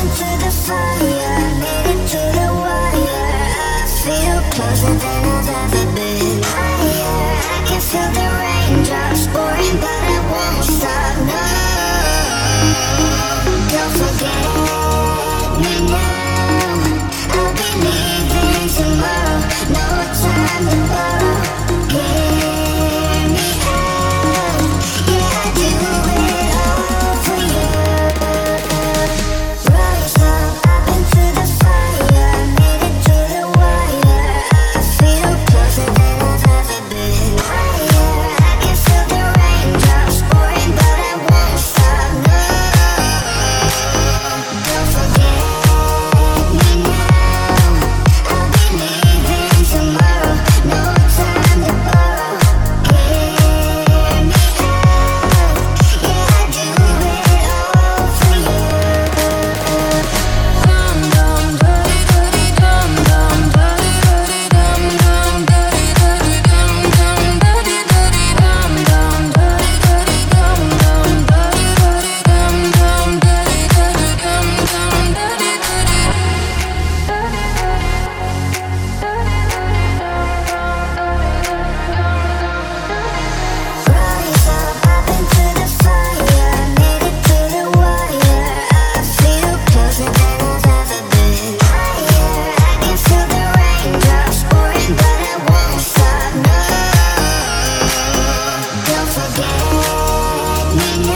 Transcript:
into the fire, made it the wire. I feel closer than I've ever been. Higher, I can feel the raindrops pouring, but it won't stop. No, don't forget me now. I'll be leaving tomorrow. No time to. you.